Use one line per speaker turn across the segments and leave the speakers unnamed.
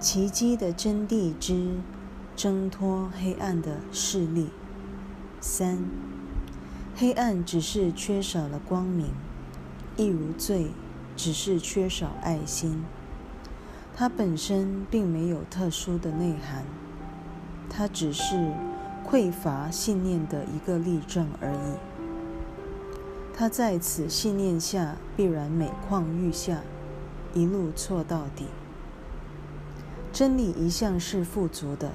奇迹的真谛之挣脱黑暗的势力。三，黑暗只是缺少了光明，一如罪只是缺少爱心。它本身并没有特殊的内涵，它只是匮乏信念的一个例证而已。他在此信念下必然每况愈下，一路错到底。真理一向是富足的，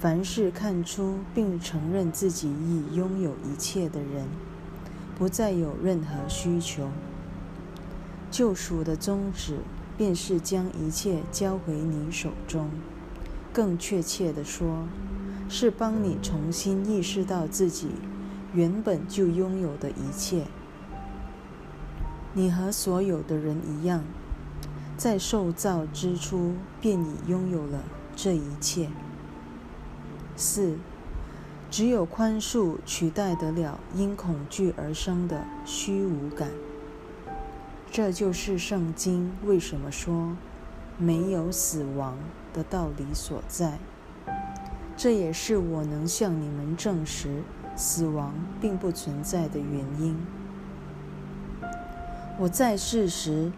凡是看出并承认自己已拥有一切的人，不再有任何需求。救赎的宗旨便是将一切交回你手中，更确切地说，是帮你重新意识到自己。原本就拥有的一切，你和所有的人一样，在受造之初便已拥有了这一切。四，只有宽恕取代得了因恐惧而生的虚无感。这就是圣经为什么说没有死亡的道理所在。这也是我能向你们证实。死亡并不存在的原因。我在世时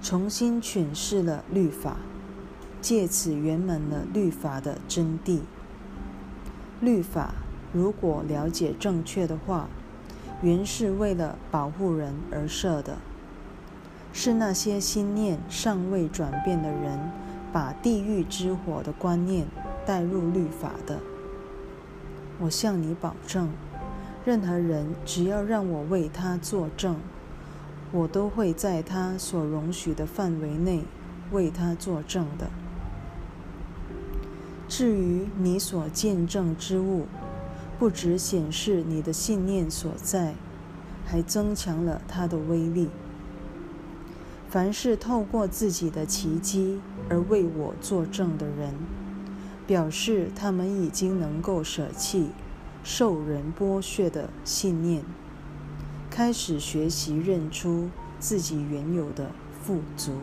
重新诠释了律法，借此圆满了律法的真谛。律法如果了解正确的话，原是为了保护人而设的，是那些心念尚未转变的人把地狱之火的观念带入律法的。我向你保证，任何人只要让我为他作证，我都会在他所容许的范围内为他作证的。至于你所见证之物，不只显示你的信念所在，还增强了它的威力。凡是透过自己的奇迹而为我作证的人，表示他们已经能够舍弃受人剥削的信念，开始学习认出自己原有的富足。